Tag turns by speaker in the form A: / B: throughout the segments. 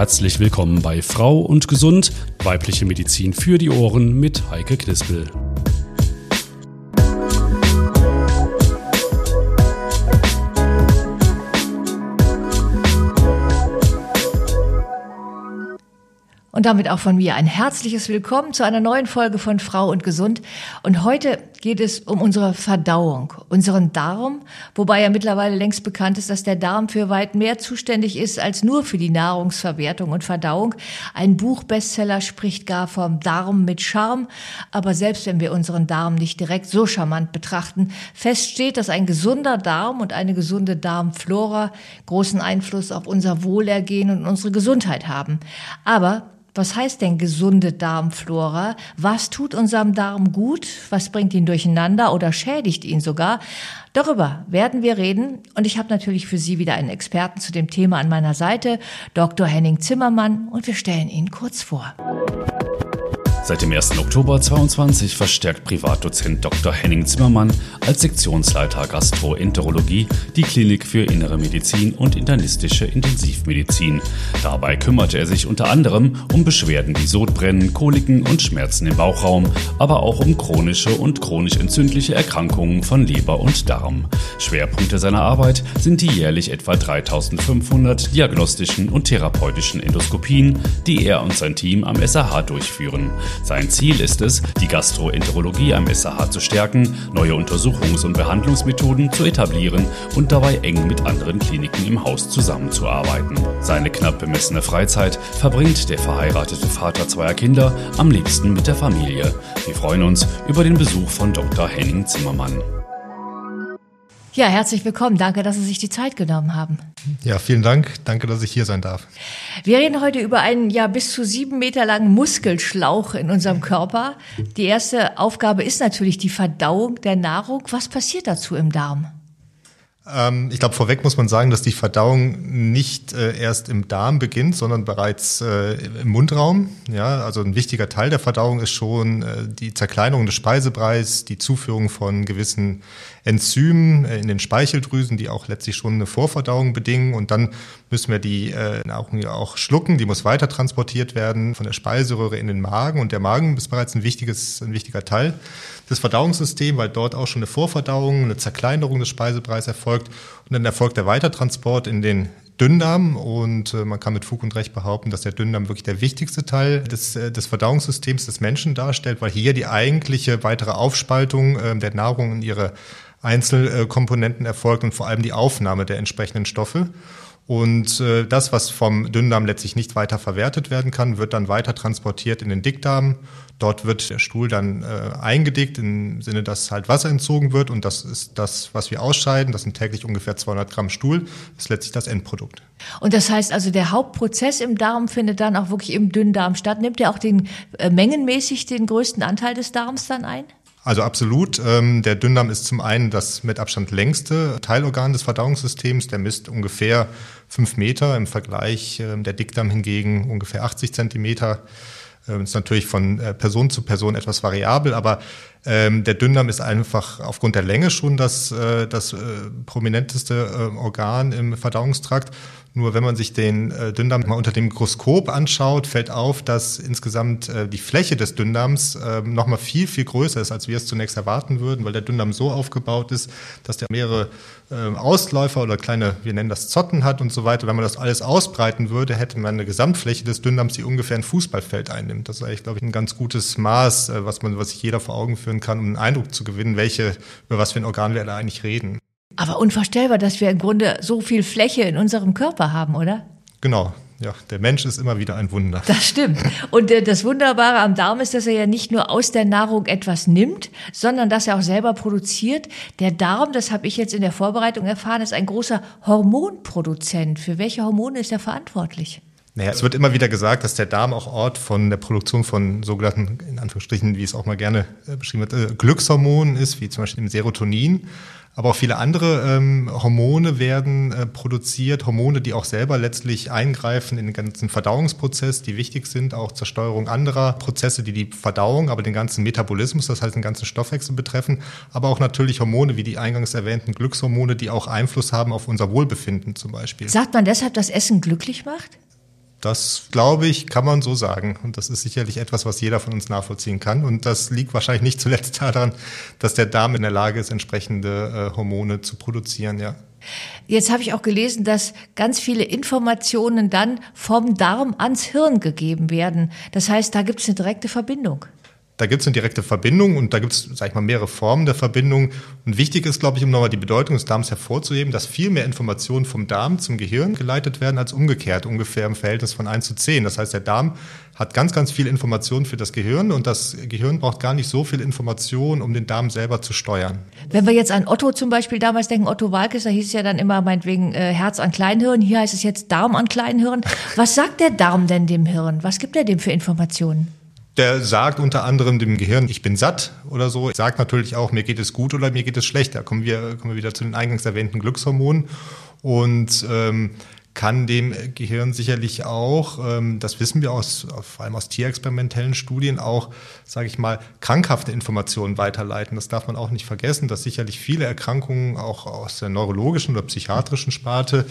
A: Herzlich willkommen bei Frau und Gesund, weibliche Medizin für die Ohren mit Heike Knispel.
B: Und damit auch von mir ein herzliches Willkommen zu einer neuen Folge von Frau und Gesund. Und heute geht es um unsere Verdauung, unseren Darm, wobei ja mittlerweile längst bekannt ist, dass der Darm für weit mehr zuständig ist als nur für die Nahrungsverwertung und Verdauung. Ein Buchbestseller spricht gar vom Darm mit Charme. Aber selbst wenn wir unseren Darm nicht direkt so charmant betrachten, fest steht, dass ein gesunder Darm und eine gesunde Darmflora großen Einfluss auf unser Wohlergehen und unsere Gesundheit haben. Aber was heißt denn gesunde Darmflora? Was tut unserem Darm gut? Was bringt ihn durcheinander oder schädigt ihn sogar? Darüber werden wir reden und ich habe natürlich für Sie wieder einen Experten zu dem Thema an meiner Seite, Dr. Henning Zimmermann, und wir stellen ihn kurz vor.
A: Seit dem 1. Oktober 2022 verstärkt Privatdozent Dr. Henning Zimmermann als Sektionsleiter Gastroenterologie die Klinik für Innere Medizin und internistische Intensivmedizin. Dabei kümmerte er sich unter anderem um Beschwerden wie Sodbrennen, Koliken und Schmerzen im Bauchraum, aber auch um chronische und chronisch entzündliche Erkrankungen von Leber und Darm. Schwerpunkte seiner Arbeit sind die jährlich etwa 3500 diagnostischen und therapeutischen Endoskopien, die er und sein Team am SAH durchführen. Sein Ziel ist es, die Gastroenterologie am SAH zu stärken, neue Untersuchungs- und Behandlungsmethoden zu etablieren und dabei eng mit anderen Kliniken im Haus zusammenzuarbeiten. Seine knapp bemessene Freizeit verbringt der verheiratete Vater zweier Kinder am liebsten mit der Familie. Wir freuen uns über den Besuch von Dr. Henning Zimmermann.
B: Ja, herzlich willkommen. Danke, dass Sie sich die Zeit genommen haben.
C: Ja, vielen Dank. Danke, dass ich hier sein darf.
B: Wir reden heute über einen ja bis zu sieben Meter langen Muskelschlauch in unserem Körper. Die erste Aufgabe ist natürlich die Verdauung der Nahrung. Was passiert dazu im Darm?
C: Ähm, ich glaube, vorweg muss man sagen, dass die Verdauung nicht äh, erst im Darm beginnt, sondern bereits äh, im Mundraum. Ja, also ein wichtiger Teil der Verdauung ist schon äh, die Zerkleinerung des Speisebreis, die Zuführung von gewissen Enzymen äh, in den Speicheldrüsen, die auch letztlich schon eine Vorverdauung bedingen. Und dann müssen wir die äh, Nahrung ja auch schlucken. Die muss weiter transportiert werden von der Speiseröhre in den Magen. Und der Magen ist bereits ein wichtiges, ein wichtiger Teil des Verdauungssystems, weil dort auch schon eine Vorverdauung, eine Zerkleinerung des Speisebreis erfolgt. Und dann erfolgt der Weitertransport in den Dünndarm und äh, man kann mit Fug und Recht behaupten, dass der Dünndarm wirklich der wichtigste Teil des, äh, des Verdauungssystems des Menschen darstellt, weil hier die eigentliche weitere Aufspaltung äh, der Nahrung in ihre Einzelkomponenten erfolgt und vor allem die Aufnahme der entsprechenden Stoffe. Und äh, das, was vom Dünndarm letztlich nicht weiter verwertet werden kann, wird dann weiter transportiert in den Dickdarm. Dort wird der Stuhl dann äh, eingedickt im Sinne, dass halt Wasser entzogen wird und das ist das, was wir ausscheiden. Das sind täglich ungefähr 200 Gramm Stuhl. Das ist letztlich das Endprodukt.
B: Und das heißt also, der Hauptprozess im Darm findet dann auch wirklich im Dünndarm statt. Nimmt er auch den äh, mengenmäßig den größten Anteil des Darms dann ein?
C: Also absolut. Ähm, der Dünndarm ist zum einen das mit Abstand längste Teilorgan des Verdauungssystems. Der misst ungefähr fünf Meter. Im Vergleich äh, der Dickdarm hingegen ungefähr 80 Zentimeter. Ähm, ist natürlich von äh, Person zu Person etwas variabel, aber ähm, der Dünndarm ist einfach aufgrund der Länge schon das, äh, das äh, prominenteste äh, Organ im Verdauungstrakt. Nur wenn man sich den äh, Dünndarm mal unter dem Mikroskop anschaut, fällt auf, dass insgesamt äh, die Fläche des Dünndarms äh, nochmal viel, viel größer ist, als wir es zunächst erwarten würden, weil der Dünndarm so aufgebaut ist, dass der mehrere Ausläufer oder kleine, wir nennen das Zotten hat und so weiter. Wenn man das alles ausbreiten würde, hätte man eine Gesamtfläche des Dünndarms, die ungefähr ein Fußballfeld einnimmt. Das ist eigentlich, glaube ich, ein ganz gutes Maß, äh, was man, was sich jeder vor Augen führen kann, um einen Eindruck zu gewinnen, welche, über was für ein Organ wir da eigentlich reden.
B: Aber unvorstellbar, dass wir im Grunde so viel Fläche in unserem Körper haben, oder?
C: Genau. Ja, der Mensch ist immer wieder ein Wunder.
B: Das stimmt. Und äh, das Wunderbare am Darm ist, dass er ja nicht nur aus der Nahrung etwas nimmt, sondern dass er auch selber produziert. Der Darm, das habe ich jetzt in der Vorbereitung erfahren, ist ein großer Hormonproduzent. Für welche Hormone ist er verantwortlich?
C: Naja, es wird immer wieder gesagt, dass der Darm auch Ort von der Produktion von sogenannten, in Anführungsstrichen, wie es auch mal gerne äh, beschrieben wird, äh, Glückshormonen ist, wie zum Beispiel dem Serotonin. Aber auch viele andere ähm, Hormone werden äh, produziert, Hormone, die auch selber letztlich eingreifen in den ganzen Verdauungsprozess, die wichtig sind, auch zur Steuerung anderer Prozesse, die die Verdauung, aber den ganzen Metabolismus, das heißt den ganzen Stoffwechsel betreffen, aber auch natürlich Hormone wie die eingangs erwähnten Glückshormone, die auch Einfluss haben auf unser Wohlbefinden zum Beispiel.
B: Sagt man deshalb, dass Essen glücklich macht?
C: Das glaube ich, kann man so sagen. Und das ist sicherlich etwas, was jeder von uns nachvollziehen kann. Und das liegt wahrscheinlich nicht zuletzt daran, dass der Darm in der Lage ist, entsprechende äh, Hormone zu produzieren, ja.
B: Jetzt habe ich auch gelesen, dass ganz viele Informationen dann vom Darm ans Hirn gegeben werden. Das heißt, da gibt es eine direkte Verbindung.
C: Da gibt es eine direkte Verbindung und da gibt es, sag ich mal, mehrere Formen der Verbindung. Und wichtig ist, glaube ich, um nochmal die Bedeutung des Darms hervorzuheben, dass viel mehr Informationen vom Darm zum Gehirn geleitet werden als umgekehrt, ungefähr im Verhältnis von 1 zu 10. Das heißt, der Darm hat ganz, ganz viel Information für das Gehirn und das Gehirn braucht gar nicht so viel Information, um den Darm selber zu steuern.
B: Wenn wir jetzt an Otto zum Beispiel damals denken, Otto Walkes, da hieß es ja dann immer meinetwegen äh, Herz an Kleinhirn, hier heißt es jetzt Darm an Kleinhirn. Was sagt der Darm denn dem Hirn? Was gibt er dem für Informationen?
C: Der sagt unter anderem dem Gehirn, ich bin satt oder so. Sagt natürlich auch, mir geht es gut oder mir geht es schlecht. Da kommen wir, kommen wir wieder zu den eingangs erwähnten Glückshormonen. Und ähm, kann dem Gehirn sicherlich auch, ähm, das wissen wir aus, vor allem aus tierexperimentellen Studien, auch, sage ich mal, krankhafte Informationen weiterleiten. Das darf man auch nicht vergessen, dass sicherlich viele Erkrankungen auch aus der neurologischen oder psychiatrischen Sparte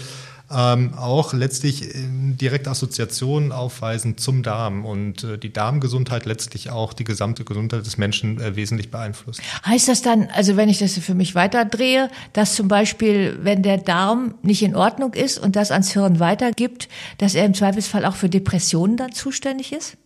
C: ähm, auch letztlich äh, direkte Assoziationen aufweisen zum Darm und äh, die Darmgesundheit letztlich auch die gesamte Gesundheit des Menschen äh, wesentlich beeinflusst.
B: Heißt das dann, also wenn ich das für mich weiterdrehe, dass zum Beispiel, wenn der Darm nicht in Ordnung ist und das ans Hirn weitergibt, dass er im Zweifelsfall auch für Depressionen dann zuständig ist?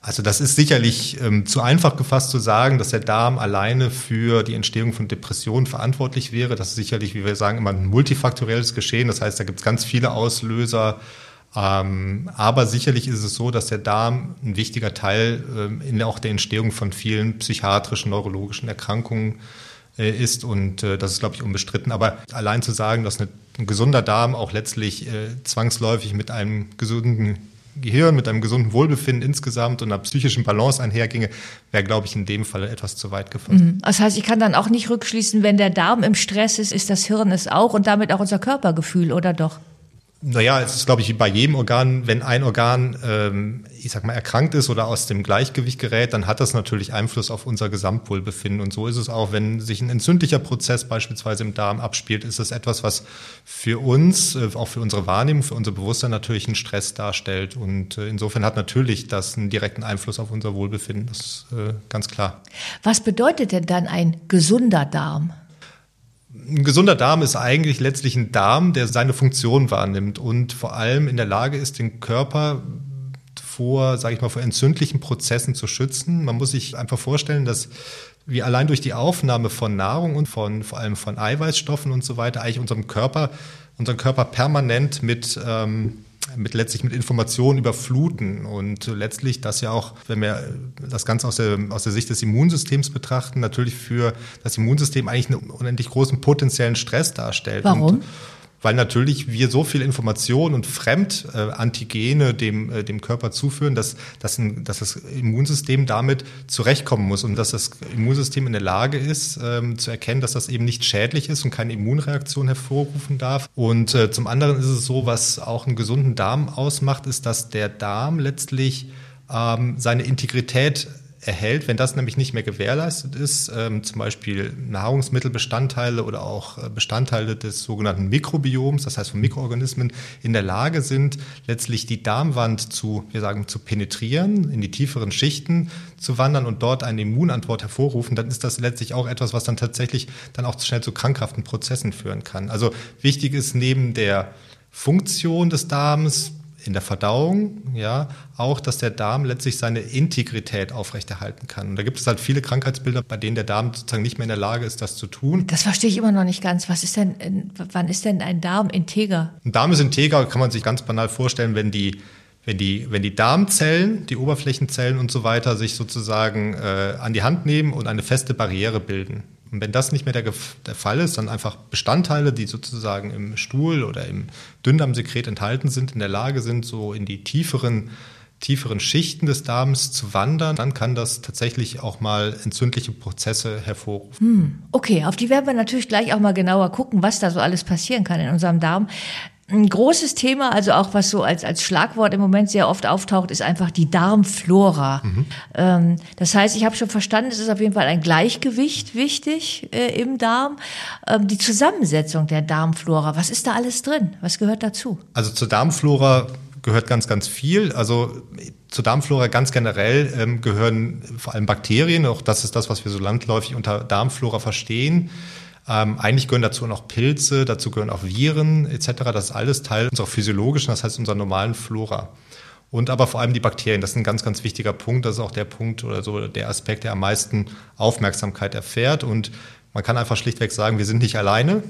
C: Also das ist sicherlich ähm, zu einfach gefasst zu sagen, dass der Darm alleine für die Entstehung von Depressionen verantwortlich wäre. Das ist sicherlich, wie wir sagen, immer ein multifaktorielles Geschehen. Das heißt, da gibt es ganz viele Auslöser. Ähm, aber sicherlich ist es so, dass der Darm ein wichtiger Teil ähm, in auch der Entstehung von vielen psychiatrischen, neurologischen Erkrankungen äh, ist. Und äh, das ist, glaube ich, unbestritten. Aber allein zu sagen, dass eine, ein gesunder Darm auch letztlich äh, zwangsläufig mit einem gesunden Gehirn, mit einem gesunden Wohlbefinden insgesamt und einer psychischen Balance einherginge, wäre, glaube ich, in dem Fall etwas zu weit gefasst. Mhm.
B: Das heißt, ich kann dann auch nicht rückschließen, wenn der Darm im Stress ist, ist das Hirn es auch und damit auch unser Körpergefühl, oder doch?
C: Naja, es ist, glaube ich, wie bei jedem Organ, wenn ein Organ, ähm, ich sag mal, erkrankt ist oder aus dem Gleichgewicht gerät, dann hat das natürlich Einfluss auf unser Gesamtwohlbefinden. Und so ist es auch, wenn sich ein entzündlicher Prozess beispielsweise im Darm abspielt, ist es etwas, was für uns, äh, auch für unsere Wahrnehmung, für unser Bewusstsein natürlich einen Stress darstellt. Und äh, insofern hat natürlich das einen direkten Einfluss auf unser Wohlbefinden. Das ist äh, ganz klar.
B: Was bedeutet denn dann ein gesunder Darm?
C: Ein gesunder Darm ist eigentlich letztlich ein Darm, der seine Funktion wahrnimmt und vor allem in der Lage ist, den Körper vor, sage ich mal, vor entzündlichen Prozessen zu schützen. Man muss sich einfach vorstellen, dass wir allein durch die Aufnahme von Nahrung und von vor allem von Eiweißstoffen und so weiter eigentlich unserem Körper, unseren Körper permanent mit ähm, mit letztlich mit Informationen überfluten und letztlich das ja auch, wenn wir das Ganze aus der, aus der Sicht des Immunsystems betrachten, natürlich für das Immunsystem eigentlich einen unendlich großen potenziellen Stress darstellt.
B: Warum?
C: Und weil natürlich wir so viel Information und Fremdantigene dem, äh, dem Körper zuführen, dass, dass, ein, dass das Immunsystem damit zurechtkommen muss und dass das Immunsystem in der Lage ist, ähm, zu erkennen, dass das eben nicht schädlich ist und keine Immunreaktion hervorrufen darf. Und äh, zum anderen ist es so, was auch einen gesunden Darm ausmacht, ist, dass der Darm letztlich ähm, seine Integrität erhält, wenn das nämlich nicht mehr gewährleistet ist, ähm, zum Beispiel Nahrungsmittelbestandteile oder auch äh, Bestandteile des sogenannten Mikrobioms, das heißt von Mikroorganismen, in der Lage sind, letztlich die Darmwand zu, wir sagen, zu penetrieren, in die tieferen Schichten zu wandern und dort eine Immunantwort hervorrufen, dann ist das letztlich auch etwas, was dann tatsächlich dann auch schnell zu krankhaften Prozessen führen kann. Also wichtig ist neben der Funktion des Darms, in der Verdauung, ja, auch, dass der Darm letztlich seine Integrität aufrechterhalten kann. Und da gibt es halt viele Krankheitsbilder, bei denen der Darm sozusagen nicht mehr in der Lage ist, das zu tun.
B: Das verstehe ich immer noch nicht ganz. Was ist denn, wann ist denn ein Darm integer?
C: Ein Darm ist integer, kann man sich ganz banal vorstellen, wenn die wenn die, wenn die Darmzellen, die Oberflächenzellen und so weiter sich sozusagen äh, an die Hand nehmen und eine feste Barriere bilden. Und wenn das nicht mehr der, der, Fall ist, dann einfach Bestandteile, die sozusagen im Stuhl oder im Dünndarmsekret enthalten sind, in der Lage sind, so in die tieferen, tieferen Schichten des Darms zu wandern, dann kann das tatsächlich auch mal entzündliche Prozesse hervorrufen.
B: Hm, okay, auf die werden wir natürlich gleich auch mal genauer gucken, was da so alles passieren kann in unserem Darm. Ein großes Thema, also auch was so als, als Schlagwort im Moment sehr oft auftaucht, ist einfach die Darmflora. Mhm. Ähm, das heißt, ich habe schon verstanden, es ist auf jeden Fall ein Gleichgewicht wichtig äh, im Darm. Ähm, die Zusammensetzung der Darmflora, was ist da alles drin? Was gehört dazu?
C: Also zur Darmflora gehört ganz, ganz viel. Also zur Darmflora ganz generell ähm, gehören vor allem Bakterien, auch das ist das, was wir so landläufig unter Darmflora verstehen. Ähm, eigentlich gehören dazu noch Pilze, dazu gehören auch Viren etc. Das ist alles Teil unserer physiologischen, das heißt unserer normalen Flora. Und aber vor allem die Bakterien, das ist ein ganz, ganz wichtiger Punkt. Das ist auch der Punkt oder so der Aspekt, der am meisten Aufmerksamkeit erfährt. Und man kann einfach schlichtweg sagen, wir sind nicht alleine.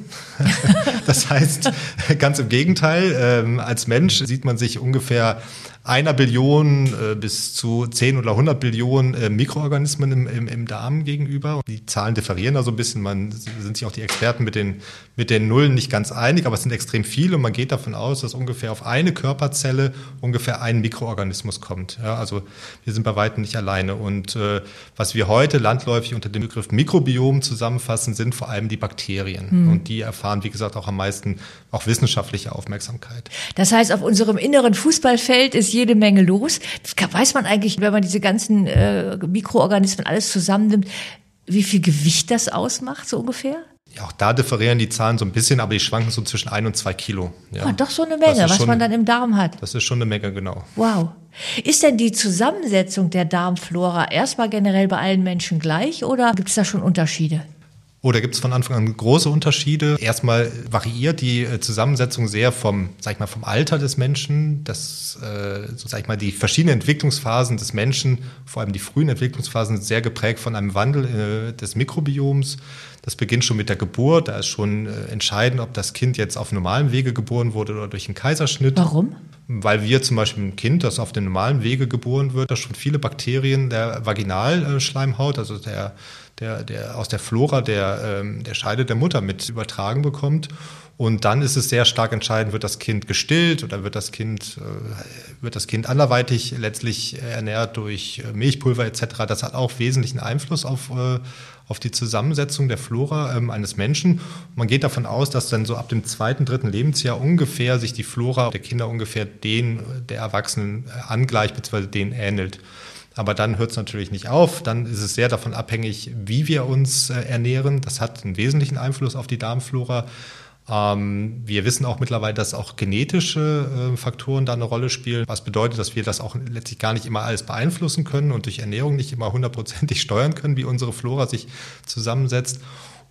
C: das heißt, ganz im Gegenteil, ähm, als Mensch sieht man sich ungefähr einer Billion äh, bis zu 10 oder 100 Billionen äh, Mikroorganismen im, im, im Darm gegenüber. Die Zahlen differieren da so ein bisschen. Man sind sich auch die Experten mit den, mit den Nullen nicht ganz einig, aber es sind extrem viele und man geht davon aus, dass ungefähr auf eine Körperzelle ungefähr ein Mikroorganismus kommt. Ja, also wir sind bei weitem nicht alleine. Und äh, was wir heute landläufig unter dem Begriff Mikrobiom zusammenfassen, sind vor allem die Bakterien. Mhm. Und die erfahren, wie gesagt, auch am meisten auch wissenschaftliche Aufmerksamkeit.
B: Das heißt, auf unserem inneren Fußballfeld ist jede Menge los. Weiß man eigentlich, wenn man diese ganzen äh, Mikroorganismen alles zusammennimmt, wie viel Gewicht das ausmacht, so ungefähr?
C: Ja, auch da differieren die Zahlen so ein bisschen, aber die schwanken so zwischen ein und zwei Kilo.
B: Ja. Ah, doch so eine Menge, was schon, man dann im Darm hat.
C: Das ist schon eine Menge, genau.
B: Wow. Ist denn die Zusammensetzung der Darmflora erstmal generell bei allen Menschen gleich oder gibt es da schon Unterschiede?
C: Oder gibt es von Anfang an große Unterschiede? Erstmal variiert die äh, Zusammensetzung sehr vom, sag ich mal, vom Alter des Menschen. Das, äh, so sag ich mal, die verschiedenen Entwicklungsphasen des Menschen, vor allem die frühen Entwicklungsphasen, sind sehr geprägt von einem Wandel äh, des Mikrobioms. Das beginnt schon mit der Geburt. Da ist schon äh, entscheidend, ob das Kind jetzt auf normalem Wege geboren wurde oder durch einen Kaiserschnitt.
B: Warum?
C: Weil wir zum Beispiel ein Kind, das auf dem normalen Wege geboren wird, da schon viele Bakterien der Vaginalschleimhaut, also der der, der aus der Flora der, ähm, der Scheide der Mutter mit übertragen bekommt. Und dann ist es sehr stark entscheidend, wird das Kind gestillt oder wird das Kind, äh, wird das Kind anderweitig letztlich ernährt durch äh, Milchpulver etc. Das hat auch wesentlichen Einfluss auf, äh, auf die Zusammensetzung der Flora ähm, eines Menschen. Man geht davon aus, dass dann so ab dem zweiten, dritten Lebensjahr ungefähr sich die Flora der Kinder ungefähr den der Erwachsenen angleicht bzw. denen ähnelt. Aber dann hört es natürlich nicht auf. Dann ist es sehr davon abhängig, wie wir uns äh, ernähren. Das hat einen wesentlichen Einfluss auf die Darmflora. Ähm, wir wissen auch mittlerweile, dass auch genetische äh, Faktoren da eine Rolle spielen, was bedeutet, dass wir das auch letztlich gar nicht immer alles beeinflussen können und durch Ernährung nicht immer hundertprozentig steuern können, wie unsere Flora sich zusammensetzt.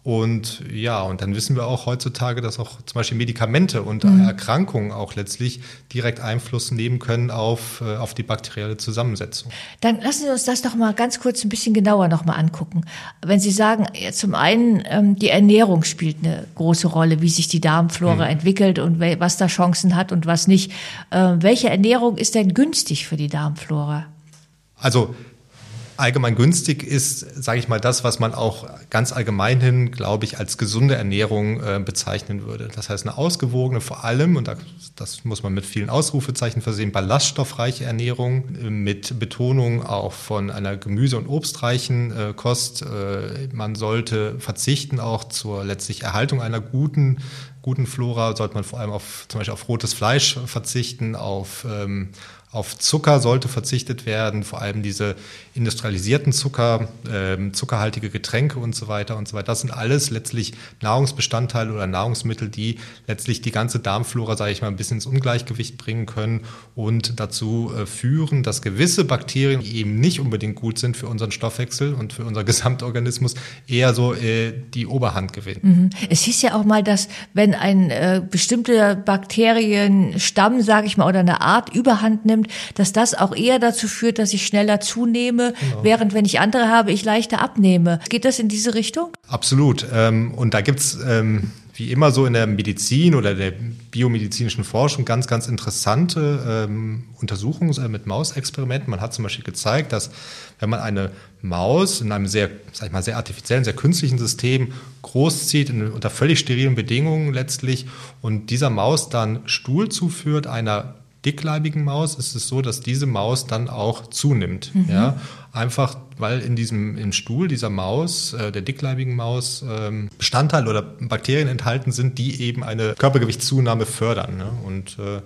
C: Und ja, und dann wissen wir auch heutzutage, dass auch zum Beispiel Medikamente und mhm. Erkrankungen auch letztlich direkt Einfluss nehmen können auf, äh, auf die bakterielle Zusammensetzung.
B: Dann lassen Sie uns das doch mal ganz kurz ein bisschen genauer nochmal angucken. Wenn Sie sagen, zum einen, ähm, die Ernährung spielt eine große Rolle, wie sich die Darmflora mhm. entwickelt und was da Chancen hat und was nicht. Äh, welche Ernährung ist denn günstig für die Darmflora?
C: Also allgemein günstig ist, sage ich mal, das, was man auch ganz allgemein hin, glaube ich, als gesunde Ernährung äh, bezeichnen würde. Das heißt, eine ausgewogene, vor allem, und das muss man mit vielen Ausrufezeichen versehen, ballaststoffreiche Ernährung äh, mit Betonung auch von einer gemüse- und obstreichen äh, Kost. Äh, man sollte verzichten auch zur letztlich Erhaltung einer guten guten Flora sollte man vor allem auf zum Beispiel auf rotes Fleisch verzichten, auf ähm, auf Zucker sollte verzichtet werden, vor allem diese industrialisierten Zucker, äh, zuckerhaltige Getränke und so weiter und so weiter. Das sind alles letztlich Nahrungsbestandteile oder Nahrungsmittel, die letztlich die ganze Darmflora, sage ich mal, ein bisschen ins Ungleichgewicht bringen können und dazu äh, führen, dass gewisse Bakterien, die eben nicht unbedingt gut sind für unseren Stoffwechsel und für unseren Gesamtorganismus, eher so äh, die Oberhand gewinnen. Mhm.
B: Es hieß ja auch mal, dass wenn ein äh, bestimmter Bakterienstamm, sage ich mal, oder eine Art Überhand nimmt, zunimmt, dass das auch eher dazu führt, dass ich schneller zunehme, genau. während wenn ich andere habe, ich leichter abnehme. Geht das in diese Richtung?
C: Absolut. Ähm, und da gibt's ähm, wie immer so in der Medizin oder der biomedizinischen Forschung ganz, ganz interessante ähm, Untersuchungen äh, mit Mausexperimenten. Man hat zum Beispiel gezeigt, dass wenn man eine Maus in einem sehr, sag ich mal, sehr artifiziellen, sehr künstlichen System großzieht, in, unter völlig sterilen Bedingungen letztlich, und dieser Maus dann Stuhl zuführt, einer dickleibigen Maus ist es so, dass diese Maus dann auch zunimmt. Mhm. Ja? Einfach weil in diesem im Stuhl dieser Maus, äh, der dickleibigen Maus, ähm, Bestandteile oder Bakterien enthalten sind, die eben eine Körpergewichtszunahme fördern. Ne? Und äh,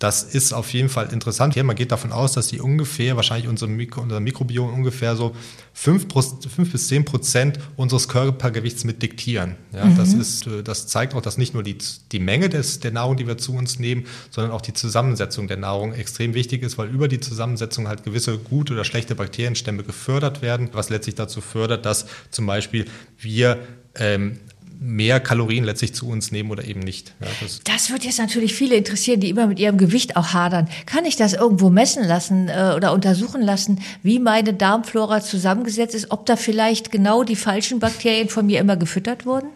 C: Das ist auf jeden Fall interessant. Hier, man geht davon aus, dass die ungefähr, wahrscheinlich unser, Mikro, unser Mikrobiom ungefähr so fünf, fünf bis zehn Prozent unseres Körpergewichts mit diktieren. Ja, mhm. das, ist, äh, das zeigt auch, dass nicht nur die, die Menge des, der Nahrung, die wir zu uns nehmen, sondern auch die Zusammensetzung der Nahrung extrem wichtig ist, weil über die Zusammensetzung halt gewisse gute oder schlechte Bakterienstämme gefördert werden, was letztlich dazu fördert, dass zum Beispiel wir ähm, mehr Kalorien letztlich zu uns nehmen oder eben nicht.
B: Ja, das, das, wird jetzt natürlich viele interessieren, die immer mit ihrem Gewicht auch hadern. Kann ich das irgendwo messen lassen äh, oder untersuchen lassen, wie meine Darmflora zusammengesetzt ist, ob da vielleicht genau die falschen Bakterien von mir immer gefüttert wurden?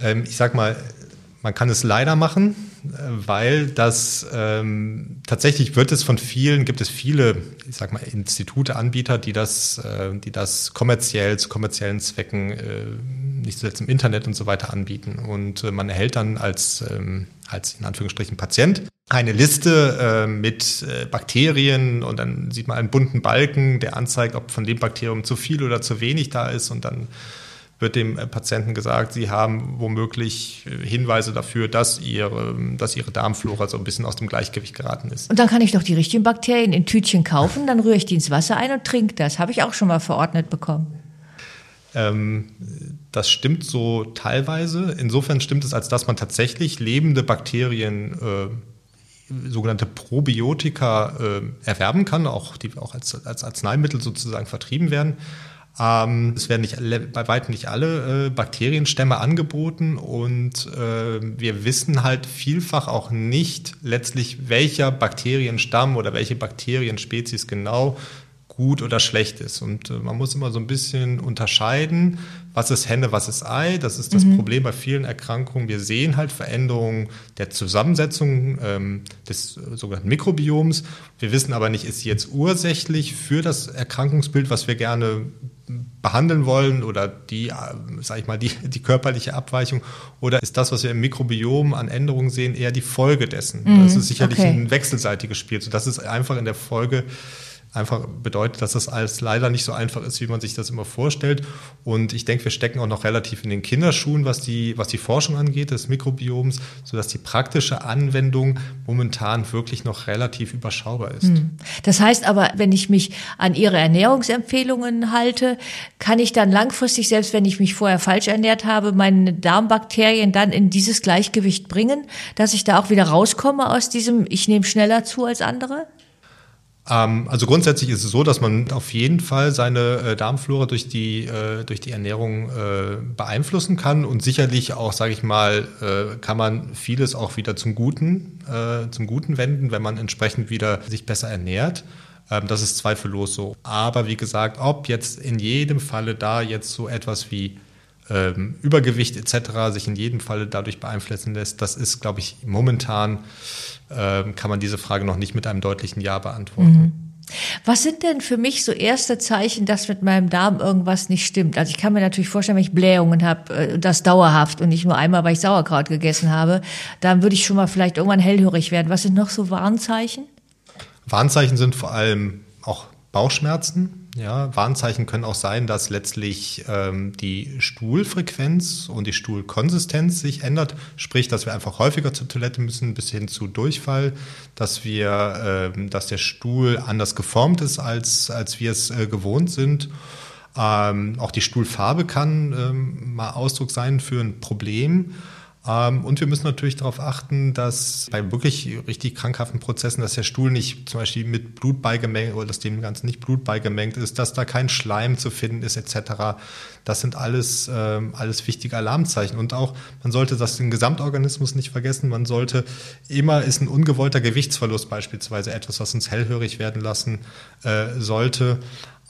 C: Ähm, ich sag mal, man kann es leider machen, weil das ähm, tatsächlich wird es von vielen, gibt es viele, ich sag mal, Institute, Anbieter, die das, äh, die das kommerziell zu kommerziellen Zwecken äh, nicht zuletzt im Internet und so weiter anbieten. Und äh, man erhält dann als, ähm, als in Anführungsstrichen Patient eine Liste äh, mit äh, Bakterien und dann sieht man einen bunten Balken, der anzeigt, ob von dem Bakterium zu viel oder zu wenig da ist und dann wird dem Patienten gesagt, sie haben womöglich Hinweise dafür, dass ihre, dass ihre Darmflora so ein bisschen aus dem Gleichgewicht geraten ist.
B: Und dann kann ich doch die richtigen Bakterien in Tütchen kaufen, dann rühre ich die ins Wasser ein und trinke das. Habe ich auch schon mal verordnet bekommen.
C: Ähm, das stimmt so teilweise. Insofern stimmt es, als dass man tatsächlich lebende Bakterien, äh, sogenannte Probiotika, äh, erwerben kann, auch die auch als, als Arzneimittel sozusagen vertrieben werden. Ähm, es werden nicht, bei weitem nicht alle äh, Bakterienstämme angeboten und äh, wir wissen halt vielfach auch nicht letztlich, welcher Bakterienstamm oder welche Bakterienspezies genau gut oder schlecht ist. Und äh, man muss immer so ein bisschen unterscheiden, was ist Henne, was ist Ei. Das ist das mhm. Problem bei vielen Erkrankungen. Wir sehen halt Veränderungen der Zusammensetzung ähm, des äh, sogenannten Mikrobioms. Wir wissen aber nicht, ist sie jetzt ursächlich für das Erkrankungsbild, was wir gerne behandeln wollen oder die, äh, sag ich mal, die, die körperliche Abweichung oder ist das, was wir im Mikrobiom an Änderungen sehen, eher die Folge dessen? Mhm, das ist sicherlich okay. ein wechselseitiges Spiel. So, das ist einfach in der Folge einfach bedeutet, dass das alles leider nicht so einfach ist, wie man sich das immer vorstellt. Und ich denke, wir stecken auch noch relativ in den Kinderschuhen, was die, was die Forschung angeht, des Mikrobioms, sodass die praktische Anwendung momentan wirklich noch relativ überschaubar ist. Hm.
B: Das heißt aber, wenn ich mich an Ihre Ernährungsempfehlungen halte, kann ich dann langfristig, selbst wenn ich mich vorher falsch ernährt habe, meine Darmbakterien dann in dieses Gleichgewicht bringen, dass ich da auch wieder rauskomme aus diesem, ich nehme schneller zu als andere?
C: Ähm, also grundsätzlich ist es so, dass man auf jeden Fall seine äh, Darmflora durch die, äh, durch die Ernährung äh, beeinflussen kann und sicherlich auch, sage ich mal, kann man vieles auch wieder zum Guten, zum Guten wenden, wenn man entsprechend wieder sich besser ernährt. Ähm, das ist zweifellos so. Aber wie gesagt, ob jetzt in jedem Falle da jetzt so etwas wie ähm, Übergewicht etc. sich in jedem Falle dadurch beeinflussen lässt, das ist, glaube ich, momentan kann man diese Frage noch nicht mit einem deutlichen Ja beantworten. Mhm.
B: Was sind denn für mich so erste Zeichen, dass mit meinem Darm irgendwas nicht stimmt? Also ich kann mir natürlich vorstellen, wenn ich Blähungen habe, äh, das dauerhaft und nicht nur einmal, weil ich Sauerkraut gegessen habe, dann würde ich schon mal vielleicht irgendwann hellhörig werden. Was sind noch so Warnzeichen?
C: Warnzeichen sind vor allem auch Bauchschmerzen, ja, Warnzeichen können auch sein, dass letztlich ähm, die Stuhlfrequenz und die Stuhlkonsistenz sich ändert, sprich, dass wir einfach häufiger zur Toilette müssen, bis hin zu Durchfall, dass wir, ähm, dass der Stuhl anders geformt ist, als, als wir es äh, gewohnt sind. Ähm, auch die Stuhlfarbe kann ähm, mal Ausdruck sein für ein Problem. Ähm, und wir müssen natürlich darauf achten, dass bei wirklich richtig krankhaften Prozessen, dass der Stuhl nicht zum Beispiel mit Blut beigemengt oder dass dem Ganzen nicht Blut beigemengt ist, dass da kein Schleim zu finden ist etc. Das sind alles, ähm, alles wichtige Alarmzeichen. Und auch, man sollte das den Gesamtorganismus nicht vergessen. Man sollte immer, ist ein ungewollter Gewichtsverlust beispielsweise etwas, was uns hellhörig werden lassen äh, sollte.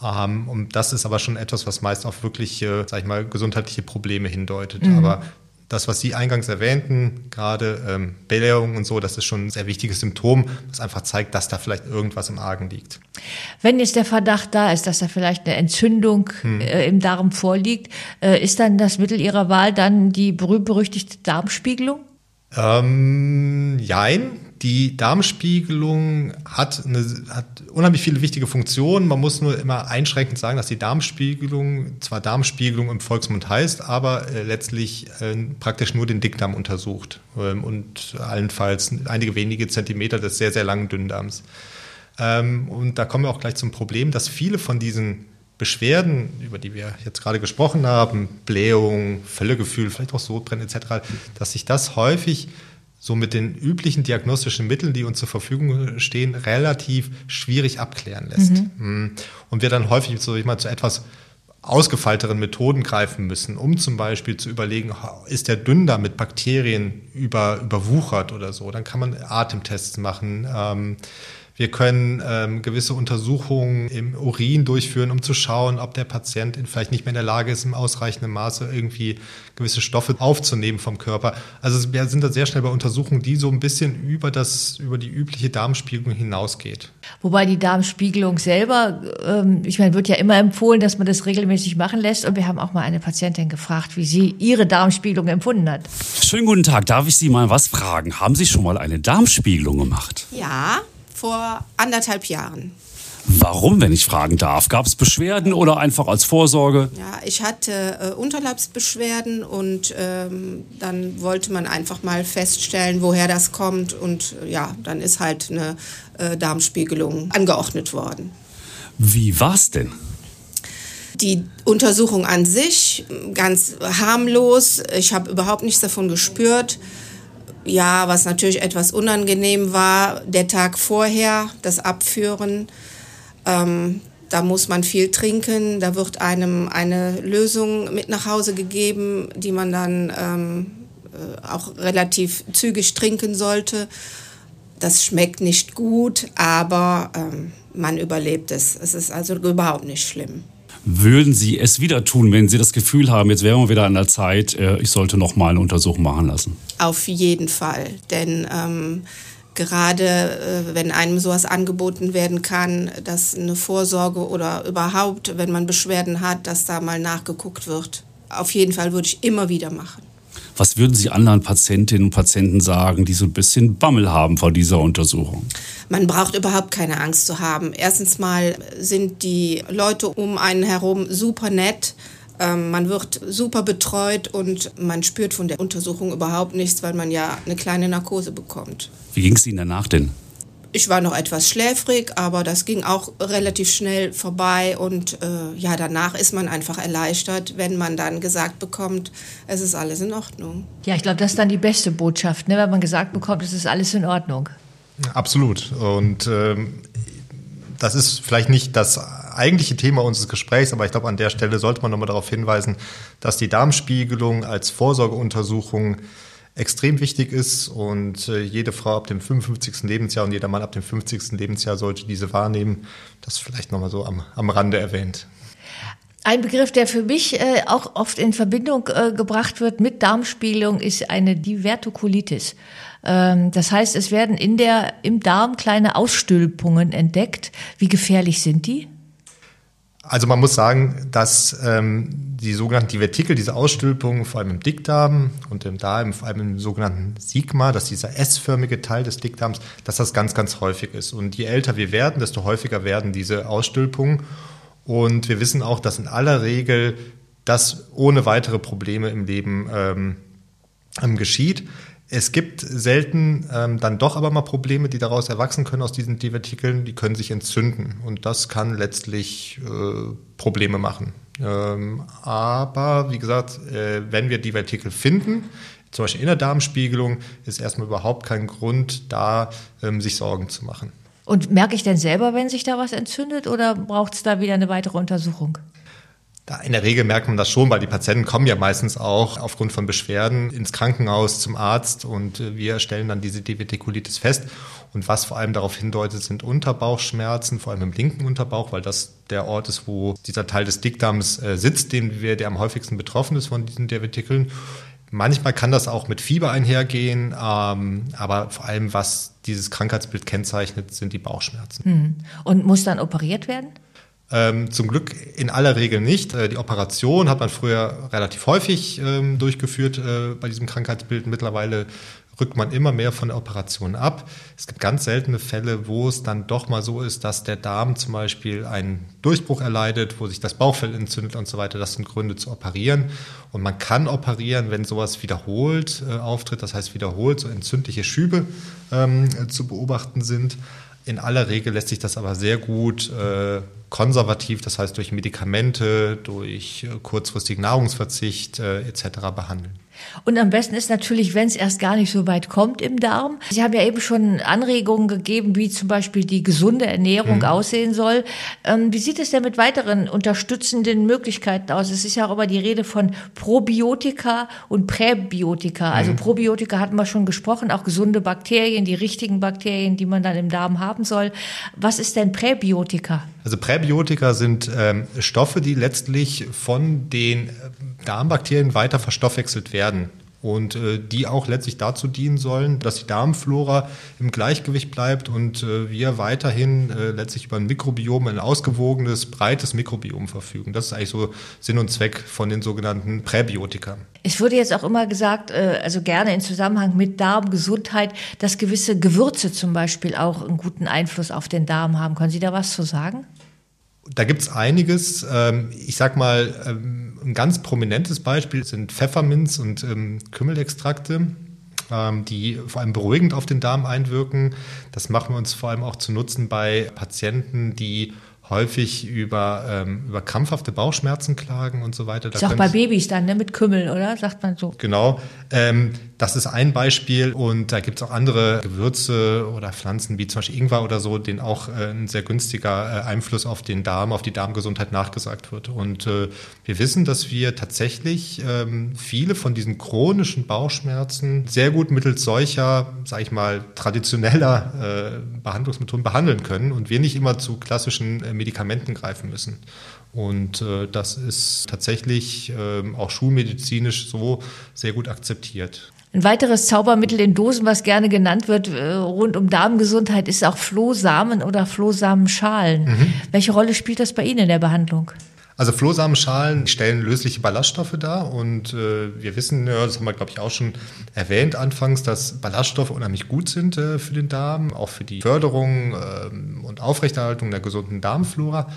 C: Um, ähm, und das ist aber schon etwas, was meist auf wirklich, äh, sag ich mal, gesundheitliche Probleme hindeutet. Mhm. Aber das, was Sie eingangs erwähnten, gerade ähm, Blähung und so, das ist schon ein sehr wichtiges Symptom, das einfach zeigt, dass da vielleicht irgendwas im Argen liegt.
B: Wenn jetzt der Verdacht da ist, dass da vielleicht eine Entzündung hm. äh, im Darm vorliegt, äh, ist dann das Mittel Ihrer Wahl dann die berühmt-berüchtigte Darmspiegelung?
C: Ähm, jein. Die Darmspiegelung hat, eine, hat unheimlich viele wichtige Funktionen. Man muss nur immer einschränkend sagen, dass die Darmspiegelung zwar Darmspiegelung im Volksmund heißt, aber äh, letztlich äh, praktisch nur den Dickdarm untersucht ähm, und allenfalls einige wenige Zentimeter des sehr, sehr langen Dünndarms. Ähm, und da kommen wir auch gleich zum Problem, dass viele von diesen Beschwerden, über die wir jetzt gerade gesprochen haben, Blähung, Völlegefühl, vielleicht auch Sodbrennen etc., dass sich das häufig so mit den üblichen diagnostischen Mitteln, die uns zur Verfügung stehen, relativ schwierig abklären lässt. Mhm. mhm. Und wir dann häufig so ich mal, zu etwas ausgefeilteren Methoden greifen müssen, um zum Beispiel zu überlegen, ist der Dünndarm mit Bakterien über, überwuchert oder so. Dann kann man Atemtests machen. Ähm, wir können ähm, gewisse Untersuchungen im Urin durchführen, um zu schauen, ob der Patient vielleicht nicht mehr in der Lage ist, im ausreichenden Maße irgendwie gewisse Stoffe aufzunehmen vom Körper. Also wir sind da sehr schnell bei Untersuchungen, die so ein bisschen über das, über die übliche Darmspiegelung hinausgeht.
B: Wobei die Darmspiegelung selber, ähm, ich meine, wird ja immer empfohlen, dass man das regelmäßig machen lässt. Und wir haben auch mal eine Patientin gefragt, wie sie ihre Darmspiegelung empfunden hat.
A: Schönen guten Tag. Darf ich Sie mal was fragen? Haben Sie schon mal eine Darmspiegelung gemacht?
D: Ja, vor anderthalb Jahren.
A: Warum, wenn ich fragen darf? Gab es Beschwerden oder einfach als Vorsorge?
D: Ja, ich hatte äh, Unterleibsbeschwerden und ähm, dann wollte man einfach mal feststellen, woher das kommt. Und äh, ja, dann ist halt eine äh, Darmspiegelung angeordnet worden.
A: Wie war's denn?
D: Die Untersuchung an sich ganz harmlos. Ich habe überhaupt nichts davon gespürt. Ja, was natürlich etwas unangenehm war, der Tag vorher, das Abführen. Ähm, da muss man viel trinken, da wird einem eine Lösung mit nach Hause gegeben, die man dann ähm, äh, auch relativ zügig trinken sollte. Das schmeckt nicht gut, aber ähm, man überlebt es. Es ist also überhaupt nicht schlimm.
A: Würden Sie es wieder tun, wenn Sie das Gefühl haben, jetzt wären wir wieder an der Zeit, äh, ich sollte noch mal eine Untersuchung machen lassen?
D: Auf jeden Fall, denn ähm, gerade äh, wenn einem sowas angeboten werden kann, dass eine Vorsorge oder überhaupt, wenn man Beschwerden hat, dass da mal nachgeguckt wird. Auf jeden Fall würde ich immer wieder machen.
A: Was würden Sie anderen Patientinnen und Patienten sagen, die so ein bisschen Bammel haben vor dieser Untersuchung?
D: Man braucht überhaupt keine Angst zu haben. Erstens mal sind die Leute um einen herum super nett. Ähm, man wird super betreut und man spürt von der Untersuchung überhaupt nichts, weil man ja eine kleine Narkose bekommt.
A: Wie ging es Ihnen danach denn?
D: Ich war noch etwas schläfrig, aber das ging auch relativ schnell vorbei und äh, ja, danach ist man einfach erleichtert, wenn man dann gesagt bekommt, es ist alles in Ordnung.
B: Ja, ich glaube, das ist dann die beste Botschaft, ne? wenn man gesagt bekommt, es ist alles in Ordnung.
C: Absolut. Und ähm, das ist vielleicht nicht das eigentliche Thema unseres Gesprächs, aber ich glaube, an der Stelle sollte man nochmal darauf hinweisen, dass die Darmspiegelung als Vorsorgeuntersuchung extrem wichtig ist und äh, jede Frau ab dem 55. Lebensjahr und jeder Mann ab dem 50. Lebensjahr sollte diese wahrnehmen. Das vielleicht nochmal so am, am Rande erwähnt.
B: Ein Begriff, der für mich äh, auch oft in Verbindung äh, gebracht wird mit Darmspiegelung, ist eine Divertikulitis. Ähm, das heißt, es werden in der, im Darm kleine Ausstülpungen entdeckt. Wie gefährlich sind die?
C: Also man muss sagen, dass ähm, die sogenannten Divertikel, diese Ausstülpungen, vor allem im Dickdarm und im Darm, vor allem im sogenannten Sigma, dass dieser S-förmige Teil des Dickdarms, dass das ganz, ganz häufig ist. Und je älter wir werden, desto häufiger werden diese Ausstülpungen. Und wir wissen auch, dass in aller Regel das ohne weitere Probleme im Leben ähm, geschieht. Es gibt selten ähm, dann doch aber mal Probleme, die daraus erwachsen können aus diesen Divertikeln. Die können sich entzünden und das kann letztlich äh, Probleme machen. Ähm, aber wie gesagt, äh, wenn wir Divertikel finden, zum Beispiel in der Darmspiegelung, ist erstmal überhaupt kein Grund da, ähm, sich Sorgen zu machen.
B: Und merke ich denn selber, wenn sich da was entzündet oder braucht es da wieder eine weitere Untersuchung?
C: In der Regel merkt man das schon, weil die Patienten kommen ja meistens auch aufgrund von Beschwerden ins Krankenhaus zum Arzt und äh, wir stellen dann diese Divertikulitis fest. Und was vor allem darauf hindeutet, sind Unterbauchschmerzen, vor allem im linken Unterbauch, weil das der Ort ist, wo dieser Teil des Dickdarms äh, sitzt, den wir, der am häufigsten betroffen ist von diesen Divertikeln. Manchmal kann das auch mit Fieber einhergehen, ähm, aber vor allem, was dieses Krankheitsbild kennzeichnet, sind die Bauchschmerzen. Hm.
B: Und muss dann operiert werden?
C: Ähm, zum Glück in aller Regel nicht. Äh, die Operation hat man früher relativ häufig ähm, durchgeführt äh, bei diesem Krankheitsbild. Mittlerweile rückt man immer mehr von der Operation ab. Es gibt ganz seltene Fälle, wo es dann doch mal so ist, dass der Darm zum Beispiel einen Durchbruch erleidet, wo sich das Bauchfell entzündet und so weiter. Das sind Gründe zu operieren. Und man kann operieren, wenn sowas wiederholt äh, auftritt, das heißt wiederholt so entzündliche Schübe ähm, zu beobachten sind. In aller Regel lässt sich das aber sehr gut äh, konservativ, das heißt durch Medikamente, durch äh, kurzfristigen Nahrungsverzicht äh, etc. behandeln.
B: Und am besten ist natürlich, wenn es erst gar nicht so weit kommt im Darm. Sie haben ja eben schon Anregungen gegeben, wie zum Beispiel die gesunde Ernährung mhm. aussehen soll. Ähm, wie sieht es denn mit weiteren unterstützenden Möglichkeiten aus? Es ist ja auch immer die Rede von Probiotika und Präbiotika. Also mhm. Probiotika hatten wir schon gesprochen, auch gesunde Bakterien, die richtigen Bakterien, die man dann im Darm haben soll. Was ist denn Präbiotika?
C: Also Präbiotika sind ähm, Stoffe, die letztlich von den äh, Darmbakterien weiter verstoffwechselt werden und äh, die auch letztlich dazu dienen sollen, dass die Darmflora im Gleichgewicht bleibt und äh, wir weiterhin äh, letztlich über ein Mikrobiom, ein ausgewogenes, breites Mikrobiom verfügen. Das ist eigentlich so Sinn und Zweck von den sogenannten Präbiotika.
B: Es wurde jetzt auch immer gesagt, äh, also gerne in Zusammenhang mit Darmgesundheit, dass gewisse Gewürze zum Beispiel auch einen guten Einfluss auf den Darm haben. Können Sie da was zu sagen?
C: Da gibt es einiges. Ähm, ich sag mal, ähm, ein ganz prominentes Beispiel sind Pfefferminz und ähm, Kümmelextrakte die vor allem beruhigend auf den Darm einwirken. Das machen wir uns vor allem auch zu nutzen bei Patienten, die häufig über, ähm, über krampfhafte Bauchschmerzen klagen und so weiter.
B: Da ist auch bei Babys dann, ne, mit Kümmel, oder? Sagt man so.
C: Genau. Ähm, das ist ein Beispiel und da gibt es auch andere Gewürze oder Pflanzen, wie zum Beispiel Ingwer oder so, denen auch äh, ein sehr günstiger äh, Einfluss auf den Darm, auf die Darmgesundheit nachgesagt wird. Und äh, wir wissen, dass wir tatsächlich ähm, viele von diesen chronischen Bauchschmerzen sehr gut mittels solcher, sage ich mal, traditioneller Behandlungsmethoden behandeln können und wir nicht immer zu klassischen Medikamenten greifen müssen. Und äh, das ist tatsächlich äh, auch schulmedizinisch so sehr gut akzeptiert.
B: Ein weiteres Zaubermittel in Dosen, was gerne genannt wird äh, rund um Darmgesundheit, ist auch Flohsamen oder Flohsamenschalen. Mhm. Welche Rolle spielt das bei Ihnen in der Behandlung?
C: Also Flohsamenschalen stellen lösliche Ballaststoffe dar und äh, wir wissen, ja, das haben wir glaube ich auch schon erwähnt anfangs, dass Ballaststoffe unheimlich gut sind äh, für den Darm, auch für die Förderung äh, und Aufrechterhaltung der gesunden Darmflora.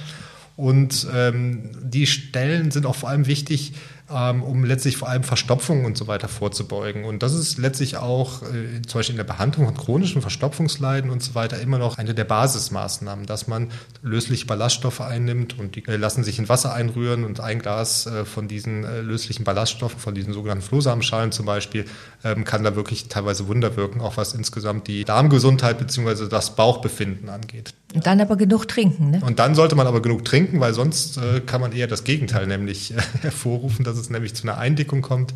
C: Und ähm, die Stellen sind auch vor allem wichtig, ähm, um letztlich vor allem Verstopfungen und so weiter vorzubeugen. Und das ist letztlich auch äh, zum Beispiel in der Behandlung von chronischen Verstopfungsleiden und so weiter immer noch eine der Basismaßnahmen, dass man lösliche Ballaststoffe einnimmt und die äh, lassen sich in Wasser einrühren und ein Glas äh, von diesen äh, löslichen Ballaststoffen, von diesen sogenannten Flohsamenschalen zum Beispiel, ähm, kann da wirklich teilweise Wunder wirken, auch was insgesamt die Darmgesundheit bzw. das Bauchbefinden angeht.
B: Und dann aber genug trinken, ne?
C: Und dann sollte man aber genug trinken, weil sonst äh, kann man eher das Gegenteil nämlich äh, hervorrufen, dass es nämlich zu einer Eindickung kommt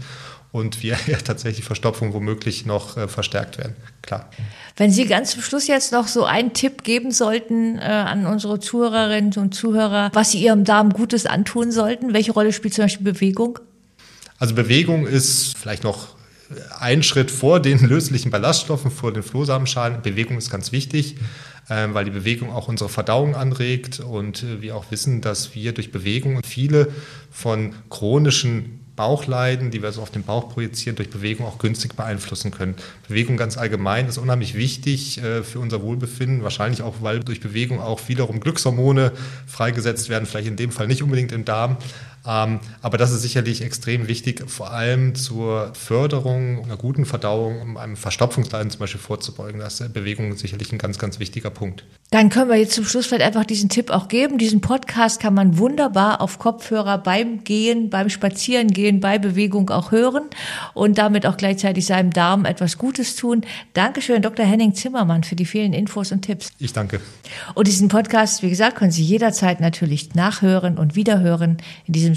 C: und wir ja tatsächlich Verstopfung womöglich noch äh, verstärkt werden. Klar.
B: Wenn Sie ganz zum Schluss jetzt noch so einen Tipp geben sollten äh, an unsere Zuhörerinnen und Zuhörer, was sie ihrem Darm Gutes antun sollten, welche Rolle spielt zum Beispiel Bewegung?
C: Also Bewegung ist vielleicht noch ein Schritt vor den löslichen Ballaststoffen, vor den Flohsamenschalen. Bewegung ist ganz wichtig. Ähm, weil die Bewegung auch unsere Verdauung anregt und äh, wir auch wissen, dass wir durch Bewegung viele von chronischen Bauchleiden, die wir so auf den Bauch projizieren, durch Bewegung auch günstig beeinflussen können. Bewegung ganz allgemein ist unheimlich wichtig äh, für unser Wohlbefinden, wahrscheinlich auch, weil durch Bewegung auch wiederum Glückshormone freigesetzt werden, vielleicht in dem Fall nicht unbedingt im Darm, aber das ist sicherlich extrem wichtig, vor allem zur Förderung einer guten Verdauung, um einem Verstopfungsleiden zum Beispiel vorzubeugen. Da ist Bewegung sicherlich ein ganz, ganz wichtiger Punkt.
B: Dann können wir jetzt zum Schluss vielleicht einfach diesen Tipp auch geben. Diesen Podcast kann man wunderbar auf Kopfhörer beim Gehen, beim Spazierengehen, bei Bewegung auch hören und damit auch gleichzeitig seinem Darm etwas Gutes tun. Dankeschön, Dr. Henning Zimmermann, für die vielen Infos und Tipps.
C: Ich danke.
B: Und diesen Podcast, wie gesagt, können Sie jederzeit natürlich nachhören und wiederhören. In diesem